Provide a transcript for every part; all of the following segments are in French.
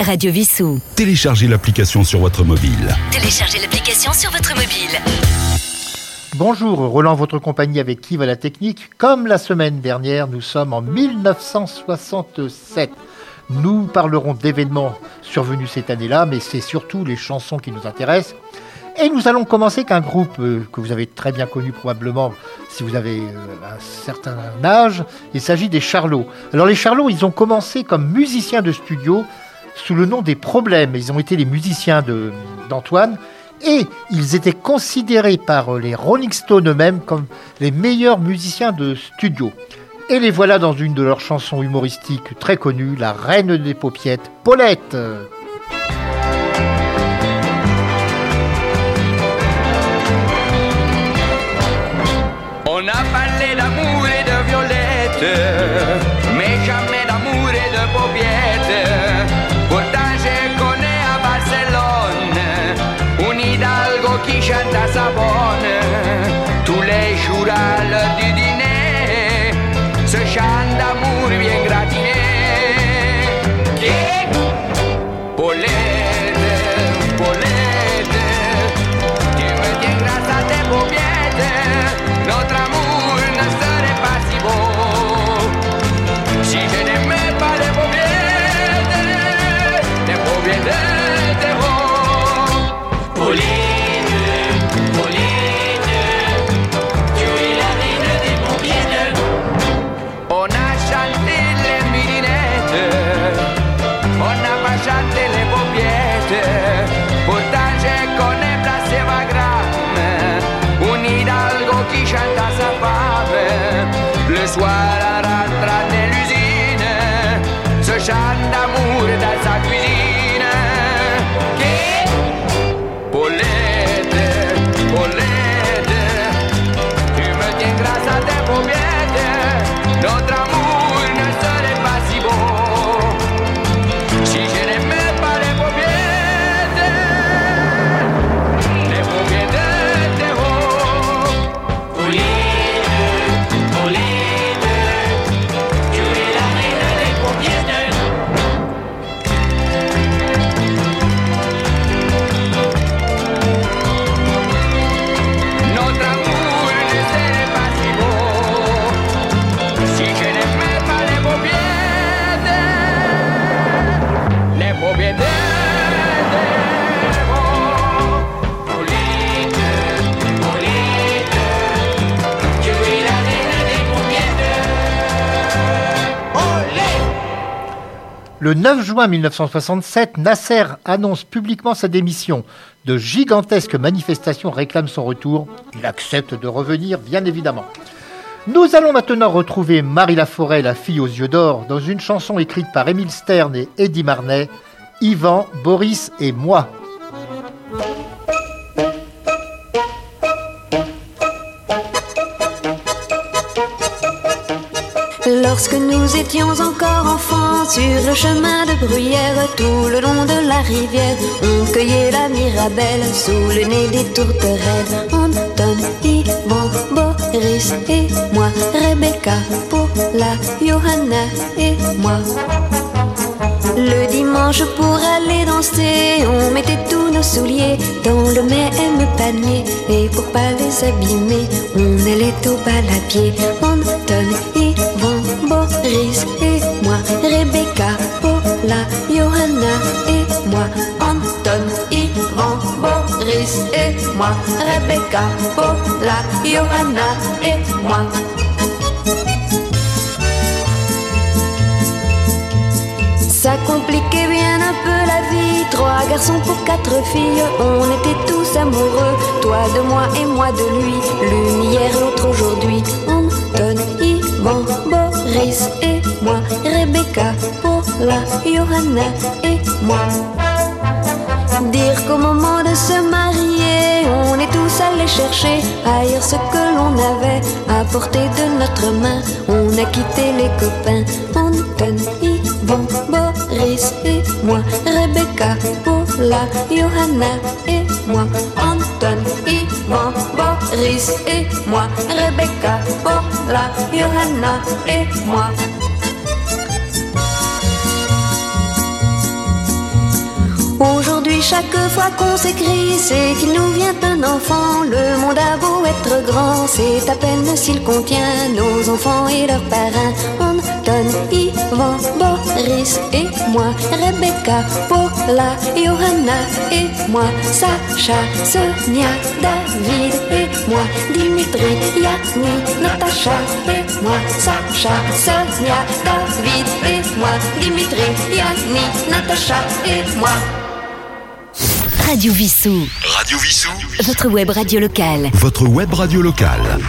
Radio Vissou. Téléchargez l'application sur votre mobile. Téléchargez l'application sur votre mobile. Bonjour, Roland, votre compagnie avec Yves à la technique. Comme la semaine dernière, nous sommes en 1967. Nous parlerons d'événements survenus cette année-là, mais c'est surtout les chansons qui nous intéressent. Et nous allons commencer qu'un groupe euh, que vous avez très bien connu probablement si vous avez euh, un certain âge. Il s'agit des Charlots. Alors les Charlots, ils ont commencé comme musiciens de studio sous le nom des Problèmes. Ils ont été les musiciens d'Antoine. Et ils étaient considérés par les Rolling Stones eux-mêmes comme les meilleurs musiciens de studio. Et les voilà dans une de leurs chansons humoristiques très connues, La Reine des Paupiettes, Paulette. On a parlé d'amour et de violette, Le 9 juin 1967, Nasser annonce publiquement sa démission. De gigantesques manifestations réclament son retour. Il accepte de revenir, bien évidemment. Nous allons maintenant retrouver Marie Laforêt, la fille aux yeux d'or, dans une chanson écrite par Émile Stern et Eddie Marnet, Yvan, Boris et moi. Lorsque nous étions encore enfants, sur le chemin de bruyère, tout le long de la rivière, on cueillait la mirabelle sous le nez des tourterelles. Anton, Yvon, Boris et moi, Rebecca, Paula, Johanna et moi. Le dimanche pour aller danser, on mettait tous nos souliers dans le même panier. Et pour pas les abîmer, on allait au bal à pied. Anton, Boris et moi, Rebecca, Paula, Johanna et moi. Anton, Yvon, Boris et moi, Rebecca, Paula, Johanna et moi. Ça compliquait bien un peu la vie. Trois garçons pour quatre filles, on était tous amoureux. Toi de moi et moi de lui. L'une hier, l'autre aujourd'hui. Anton, Yvan, Boris et moi. Rebecca, Paula, Johanna et moi. Dire qu'au moment de se marier, on est tous allés chercher ailleurs ce que l'on avait à portée de notre main. On a quitté les copains, Anton, Yvon, Boris et moi, Rebecca, Paula, Johanna et moi, Boris et moi, Rebecca, Paula, Johanna et moi. Aujourd'hui, chaque fois qu'on s'écrit, c'est qu'il nous vient un enfant. Le monde a beau être grand, c'est à peine s'il contient nos enfants et leurs parrains. Anton, Ivan, Boris et moi, Rebecca, Paula, Johanna et moi, Sacha, Sonia, David et moi, Dimitri, Yanni, Natacha et moi, Sacha, Sonia, David et moi, Dimitri, Yanni, Natacha et moi. Radio Vissou. Radio Vissou. Votre web radio locale. Votre web radio locale.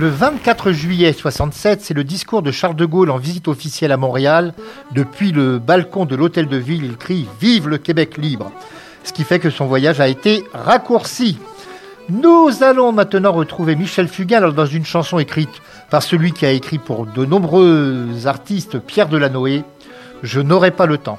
Le 24 juillet 67, c'est le discours de Charles de Gaulle en visite officielle à Montréal. Depuis le balcon de l'hôtel de ville, il crie Vive le Québec libre Ce qui fait que son voyage a été raccourci. Nous allons maintenant retrouver Michel Fugain dans une chanson écrite par celui qui a écrit pour de nombreux artistes, Pierre Delanoë, Je n'aurai pas le temps.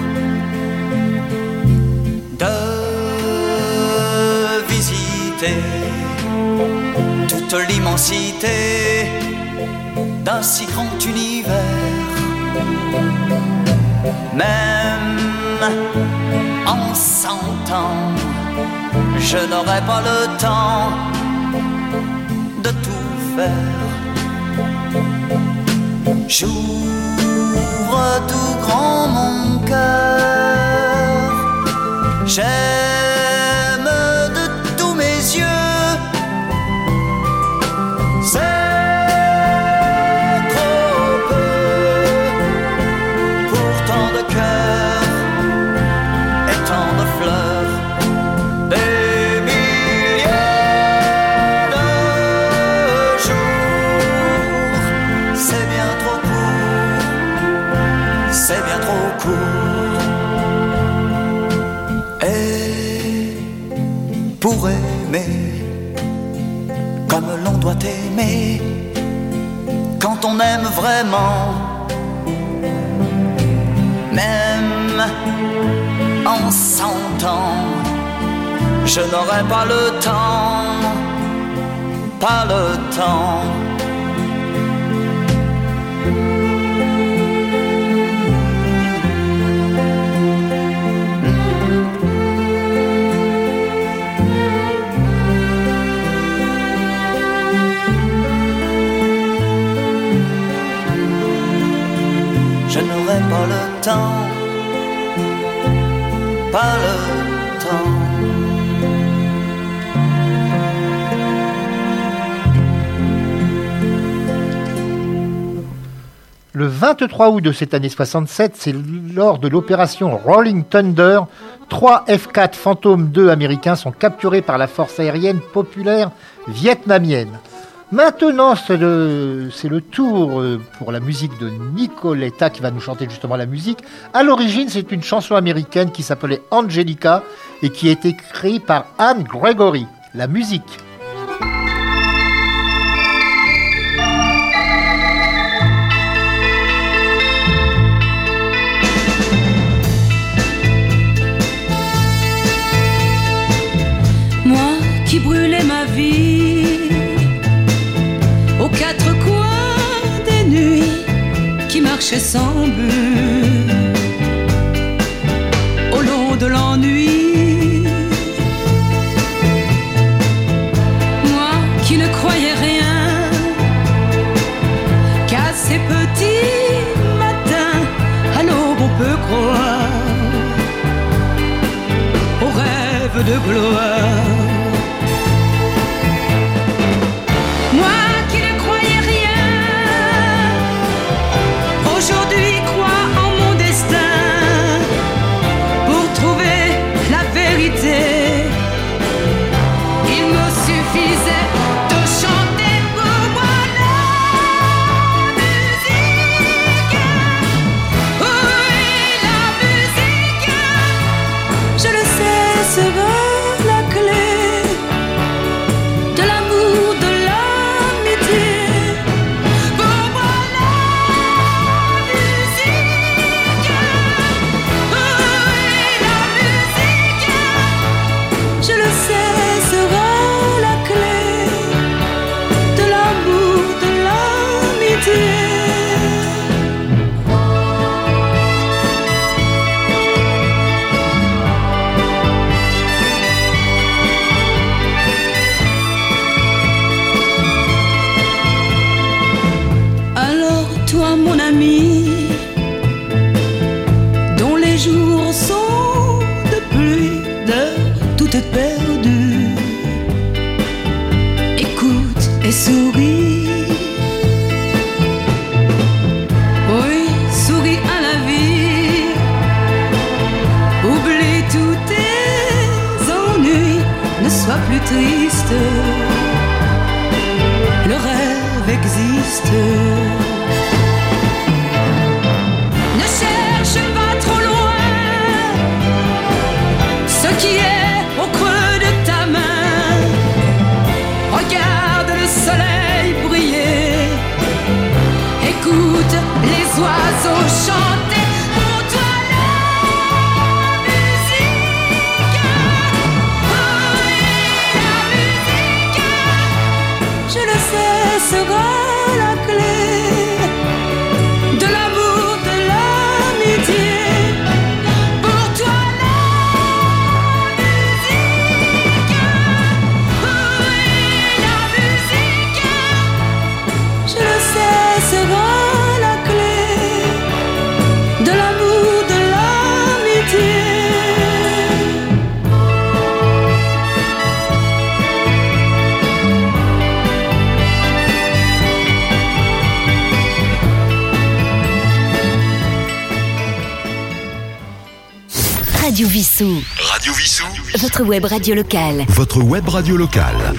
toute l'immensité d'un si grand univers. Même en cent ans, je n'aurai pas le temps de tout faire. J'ouvre tout grand mon cœur. J'aime vraiment, même en cent ans, je n'aurai pas le temps, pas le temps. Pas le temps, pas le temps. Le 23 août de cette année 67, c'est lors de l'opération Rolling Thunder, trois F-4 Phantom 2 américains sont capturés par la force aérienne populaire vietnamienne. Maintenant, c'est le, tour euh, pour la musique de Nicoletta qui va nous chanter justement la musique. À l'origine, c'est une chanson américaine qui s'appelait Angelica et qui a été écrite par Anne Gregory. La musique. Marchais sans but Votre web radio locale. Votre web radio locale.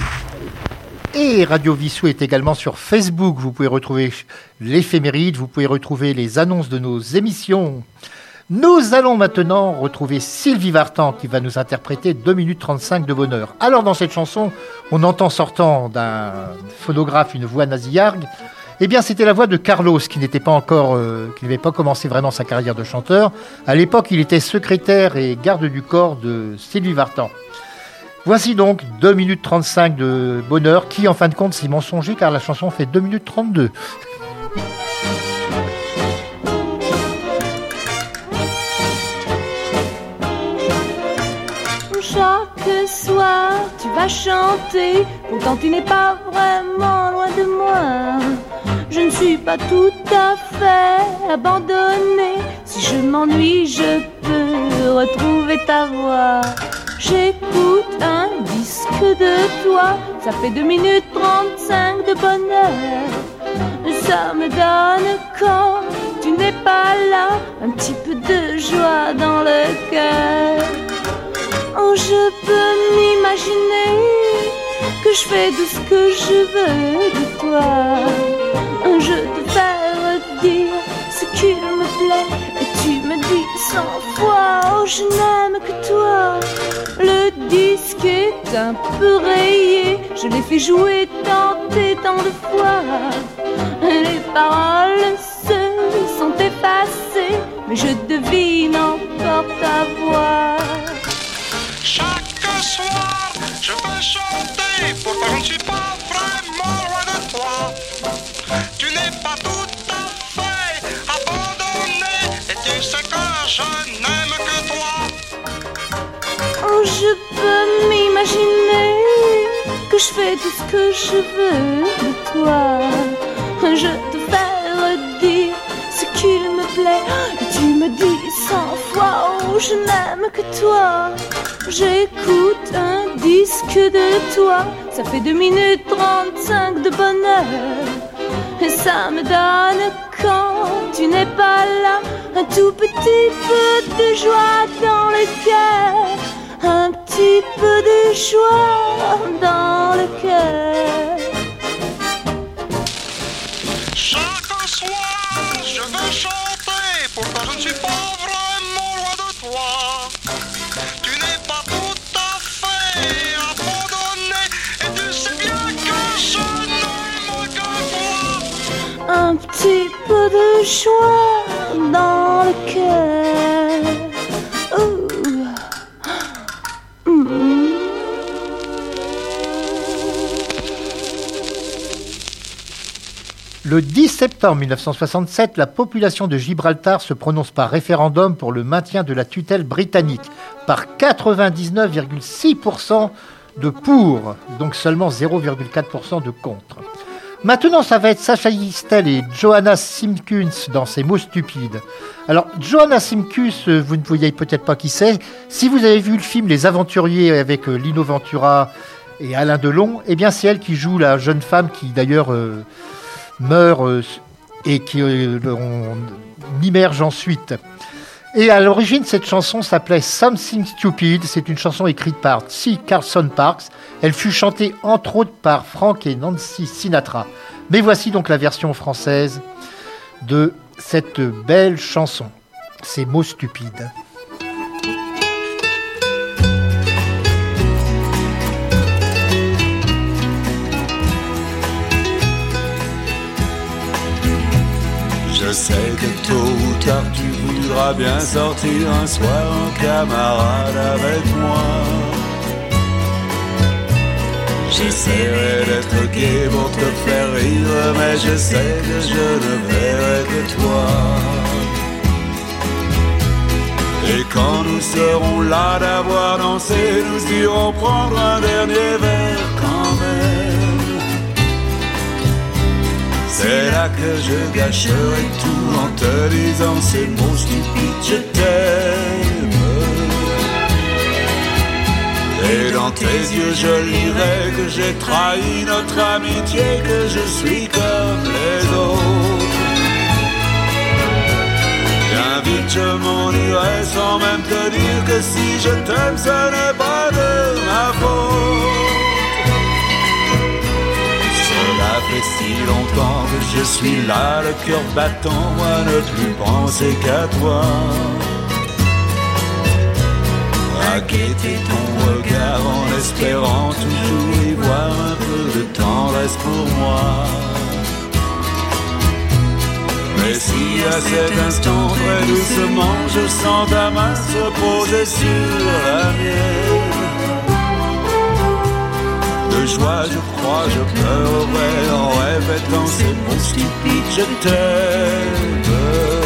Et Radio Vissou est également sur Facebook. Vous pouvez retrouver l'éphéméride, vous pouvez retrouver les annonces de nos émissions. Nous allons maintenant retrouver Sylvie Vartan qui va nous interpréter 2 minutes 35 de bonheur. Alors dans cette chanson, on entend sortant d'un phonographe une voix nasillarde. Eh bien, c'était la voix de Carlos qui n'était pas encore, euh, qui n'avait pas commencé vraiment sa carrière de chanteur. À l'époque, il était secrétaire et garde du corps de Sylvie Vartan. Voici donc 2 minutes 35 de bonheur qui, en fin de compte, c'est mensonger car la chanson fait 2 minutes 32. Soir, tu vas chanter, pourtant tu n'es pas vraiment loin de moi. Je ne suis pas tout à fait abandonnée. Si je m'ennuie, je peux retrouver ta voix. J'écoute un disque de toi, ça fait 2 minutes 35 de bonheur. Ça me donne quand tu n'es pas là, un petit peu de joie dans le cœur. Oh, je peux m'imaginer que je fais tout ce que je veux de toi. Je te fais dire ce qu'il me plaît et tu me dis cent fois oh je n'aime que toi. Le disque est un peu rayé, je l'ai fait jouer tant et tant de fois. Les paroles se sont effacées, mais je devine encore ta voix. Chaque soir, je veux chanter, pourtant je ne suis pas vraiment loin de toi. Tu n'es pas tout à fait abandonné, et tu sais que je n'aime que toi. Oh, je peux m'imaginer que je fais tout ce que je veux de toi. Je te fais redire ce qu'il me plaît. Et tu me dis cent fois, oh, je n'aime que toi. J'écoute un disque de toi. Ça fait 2 minutes 35 de bonheur. Et ça me donne quand tu n'es pas là un tout petit peu de joie dans le cœur. Un petit peu de joie dans le cœur. Chaque soir, je veux chanter, pourtant je ne suis pas le. Mm. Le 10 septembre 1967, la population de Gibraltar se prononce par référendum pour le maintien de la tutelle britannique, par 99,6% de pour, donc seulement 0,4% de contre. Maintenant, ça va être Sacha Istel et Johanna Simkins dans ces mots stupides. Alors, Johanna Simkins, euh, vous ne voyez peut-être pas qui c'est. Si vous avez vu le film Les Aventuriers avec euh, Lino Ventura et Alain Delon, eh bien, c'est elle qui joue la jeune femme qui, d'ailleurs, euh, meurt et qui euh, immerge ensuite. Et à l'origine, cette chanson s'appelait Something Stupid. C'est une chanson écrite par C. Carlson Parks. Elle fut chantée entre autres par Frank et Nancy Sinatra. Mais voici donc la version française de cette belle chanson. Ces mots stupides. Sais que tôt ou tard tu voudras bien sortir un soir en camarade avec moi. J'essaierai d'être gai pour te faire rire, mais je sais que je ne verrai que toi. Et quand nous serons là d'avoir dansé, nous irons prendre un dernier verre quand même. C'est là que je gâcherai tout en te disant ces mots stupides, je t'aime. Et dans tes yeux je lirai que j'ai trahi notre amitié, que je suis comme les autres. Bien vite je m'en irai sans même te dire que si je t'aime ce n'est pas de si longtemps que je suis là, le cœur battant, moi ne plus penser qu'à toi. À ton regard en espérant toujours y voir un peu de tendresse pour moi. Mais si à cet instant, très doucement, je sens ta main se poser sur la mienne. De joie, je crois, je pleurerai en répétant ces mots stupides, je t'aime.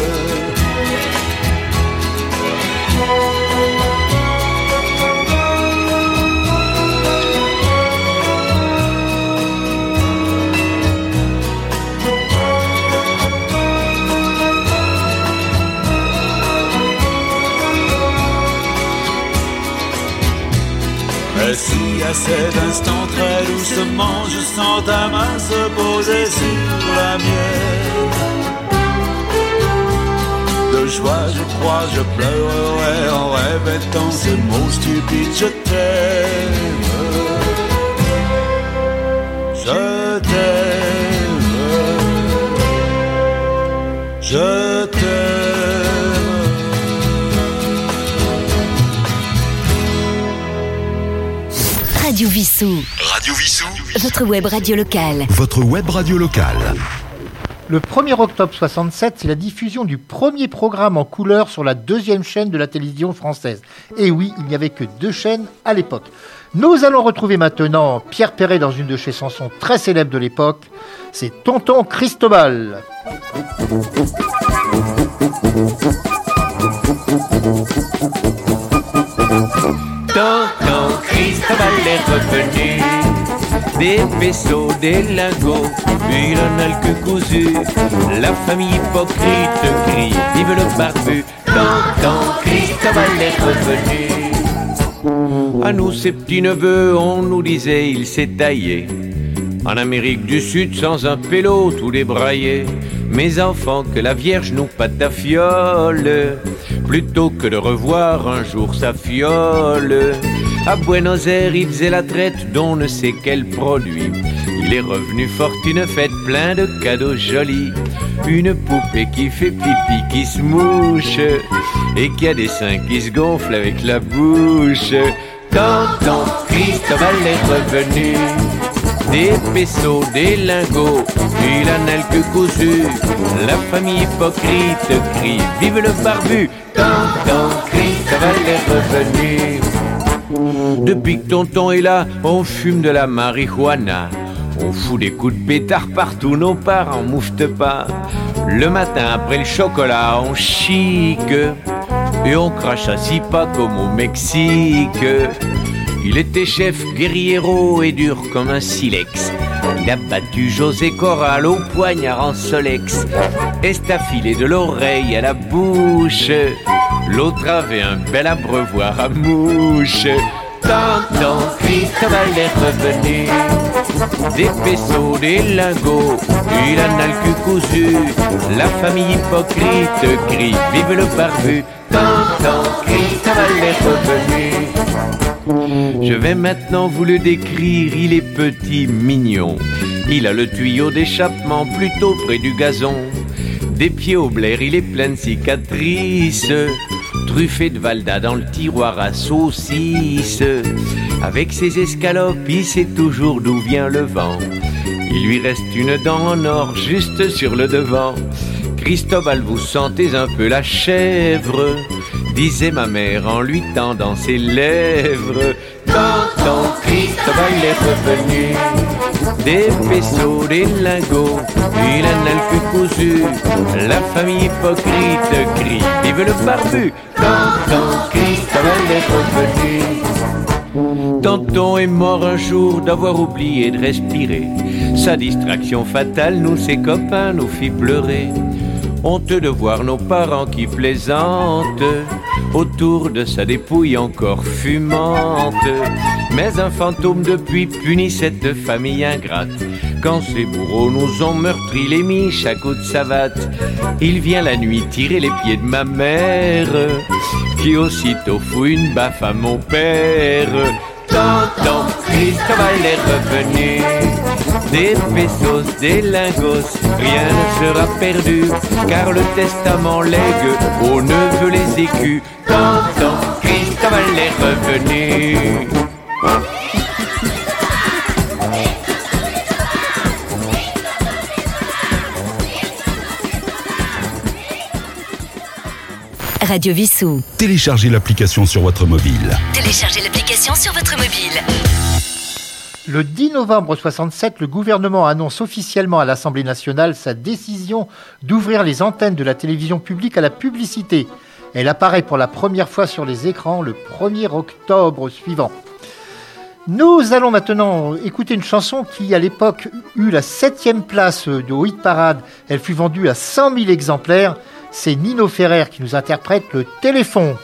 Si à cet instant très doucement je sens ta main se poser sur la mienne. De joie je crois je pleurerai en répétant ces mots stupides Je t'aime. Je t'aime. Je t'aime Radio Vissou. Radio Vissou. Votre web radio locale. Votre web radio locale. Le 1er octobre 67, c'est la diffusion du premier programme en couleur sur la deuxième chaîne de la télévision française. Et oui, il n'y avait que deux chaînes à l'époque. Nous allons retrouver maintenant Pierre Perret dans une de ses chansons très célèbres de l'époque. C'est Tonton Cristobal. Tonton Cristobal est revenu Des vaisseaux, des lingots Il en a le que cousu La famille hypocrite crie Vive le barbu. Tonton Cristobal est revenu À nous ses petits neveux On nous disait il s'est taillé. En Amérique du Sud, sans un pélo, tout débraillé. Mes enfants, que la Vierge nous fiole, plutôt que de revoir un jour sa fiole. À Buenos Aires, il faisait la traite d'on ne sait quel produit. Il est revenu fortune fête, plein de cadeaux jolis. Une poupée qui fait pipi, qui se mouche, et qui a des seins qui se gonflent avec la bouche. Tonton Cristobal est revenu des pesos, des lingots, il en a le que cousu. La famille hypocrite crie Vive le barbu, tonton Cristobal est revenu. Depuis que tonton est là, on fume de la marijuana. On fout des coups de pétard partout, nos parents mouftent pas. Le matin après le chocolat, on chique. Et on crache à pas comme au Mexique. Il était chef guerriero et dur comme un silex. Il a battu José Corral au poignard en solex. Estafilé de l'oreille à la bouche. L'autre avait un bel abreuvoir à mouche. Tonton Cristobal est revenu Des pesos, des lingots Il en a cousu La famille hypocrite crie Vive le barbu Tonton Cristobal est revenu Je vais maintenant vous le décrire Il est petit, mignon Il a le tuyau d'échappement plutôt près du gazon Des pieds au blaire, il est plein de cicatrices truffé de Valda dans le tiroir à saucisses. Avec ses escalopes, il sait toujours d'où vient le vent. Il lui reste une dent en or juste sur le devant. Cristobal, vous sentez un peu la chèvre disait ma mère en lui tendant ses lèvres. Tonton Cristobal est revenu, des pesos, des lingots, il en a le cousu. La famille hypocrite crie, vive le barbu. Tonton Cristobal est revenu. Tonton est mort un jour d'avoir oublié de respirer. Sa distraction fatale, nous, ses copains, nous fit pleurer. Honte de voir nos parents qui plaisantent autour de sa dépouille encore fumante. Mais un fantôme depuis punit cette famille ingrate. Quand ses bourreaux nous ont meurtri les miches à coups de savate, il vient la nuit tirer les pieds de ma mère, qui aussitôt fout une baffe à mon père. Tonton Cristobal est revenu, des pesos, des lingos, rien ne sera perdu, car le testament lègue aux neveux les écus. Tonton Cristobal est revenu. Radio Vissou. Téléchargez l'application sur votre mobile. Téléchargez l'application sur votre mobile. Le 10 novembre 67, le gouvernement annonce officiellement à l'Assemblée nationale sa décision d'ouvrir les antennes de la télévision publique à la publicité. Elle apparaît pour la première fois sur les écrans le 1er octobre suivant. Nous allons maintenant écouter une chanson qui, à l'époque, eut la septième place de hit parade. Elle fut vendue à 100 000 exemplaires. C'est Nino Ferrer qui nous interprète le téléphone.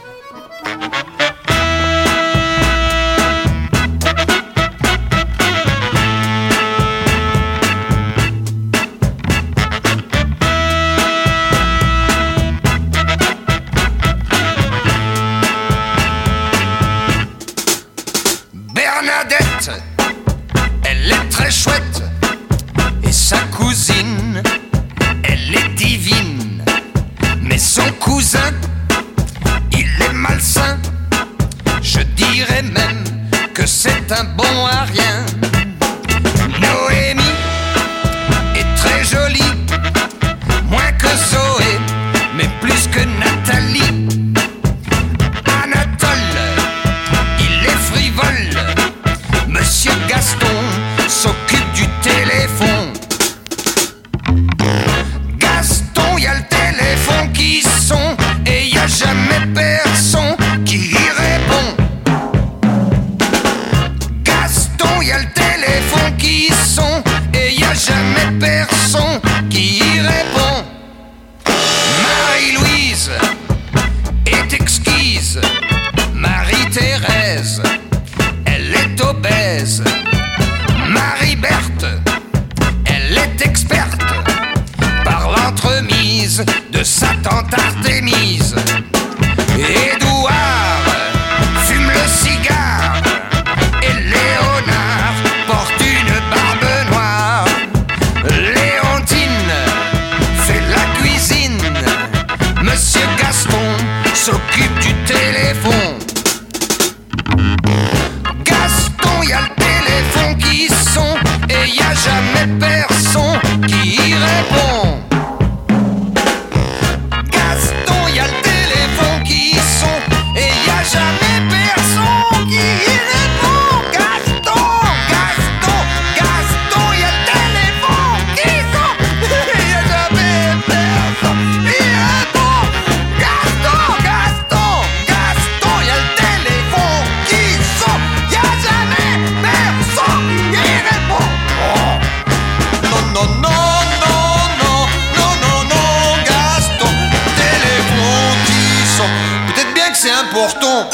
C'est important.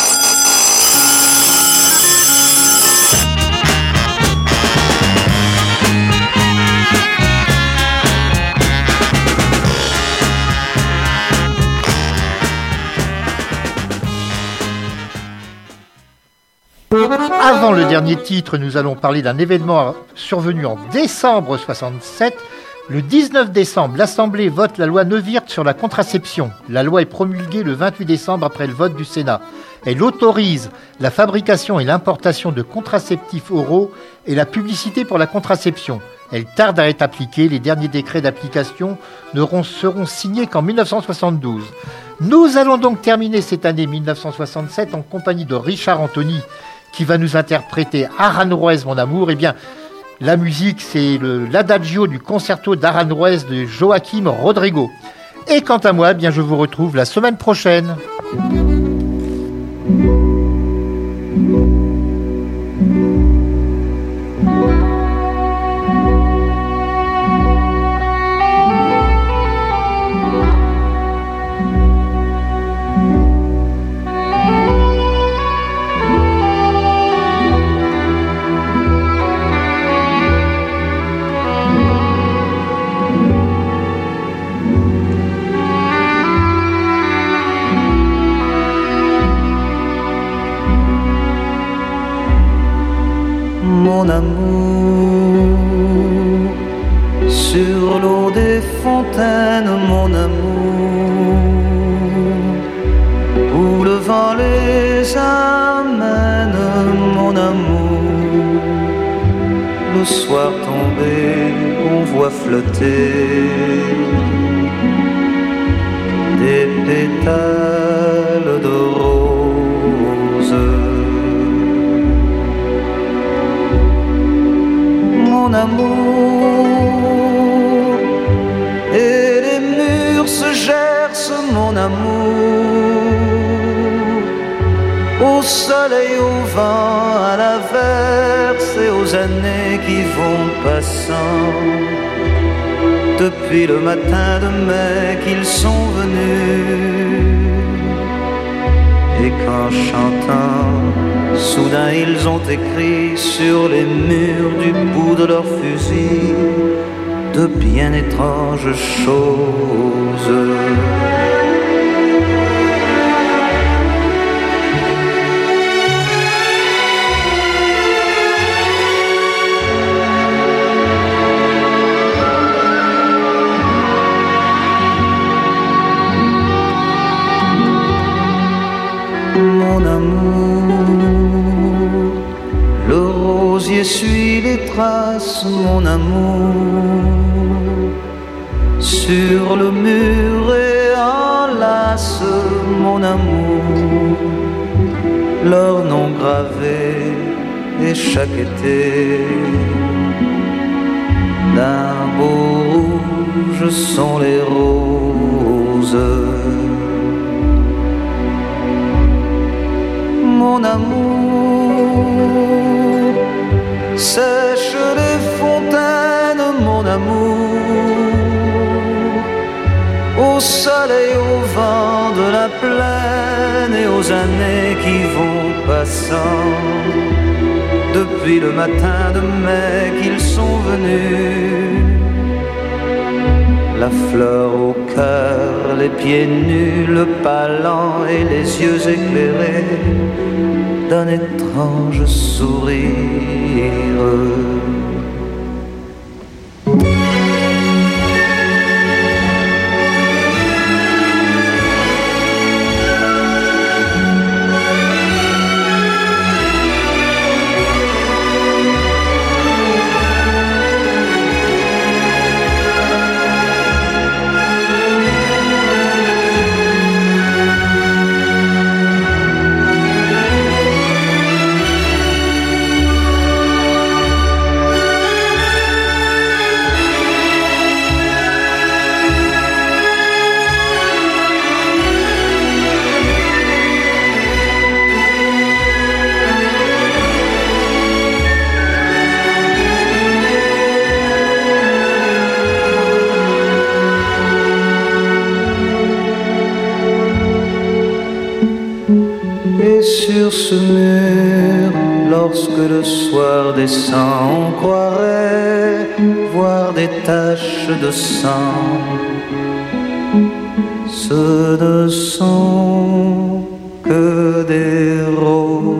Avant le dernier titre, nous allons parler d'un événement survenu en décembre 67. Le 19 décembre, l'Assemblée vote la loi Neuwirth sur la contraception. La loi est promulguée le 28 décembre après le vote du Sénat. Elle autorise la fabrication et l'importation de contraceptifs oraux et la publicité pour la contraception. Elle tarde à être appliquée. Les derniers décrets d'application ne ron- seront signés qu'en 1972. Nous allons donc terminer cette année 1967 en compagnie de Richard Anthony qui va nous interpréter Aranjuez, mon amour. Eh bien, la musique, c'est l'adagio du concerto d'Aranjuez de Joaquim Rodrigo. Et quant à moi, eh bien, je vous retrouve la semaine prochaine. Mon amour. Et les murs se gercent, mon amour. Au soleil, au vent, à l'averse et aux années qui vont passant. Depuis le matin de mai qu'ils sont venus. Et qu'en chantant, soudain ils ont écrit sur les murs du bout de leur fusil de bien étranges choses. Mon amour. Le rosier suit les traces, mon amour. Sur le mur et enlace, mon amour. Leur nom gravé et chaque été d'un beau rouge sont les roses. Mon amour. Sèche les fontaines, mon amour. Au soleil, au vent de la plaine et aux années qui vont passant. Depuis le matin de mai qu'ils sont venus. La fleur au les pieds nus, le pas lent et les yeux éclairés d'un étrange sourire. Sur ce mur, lorsque le soir descend, on croirait voir des taches de sang. Ce ne sont que des roses.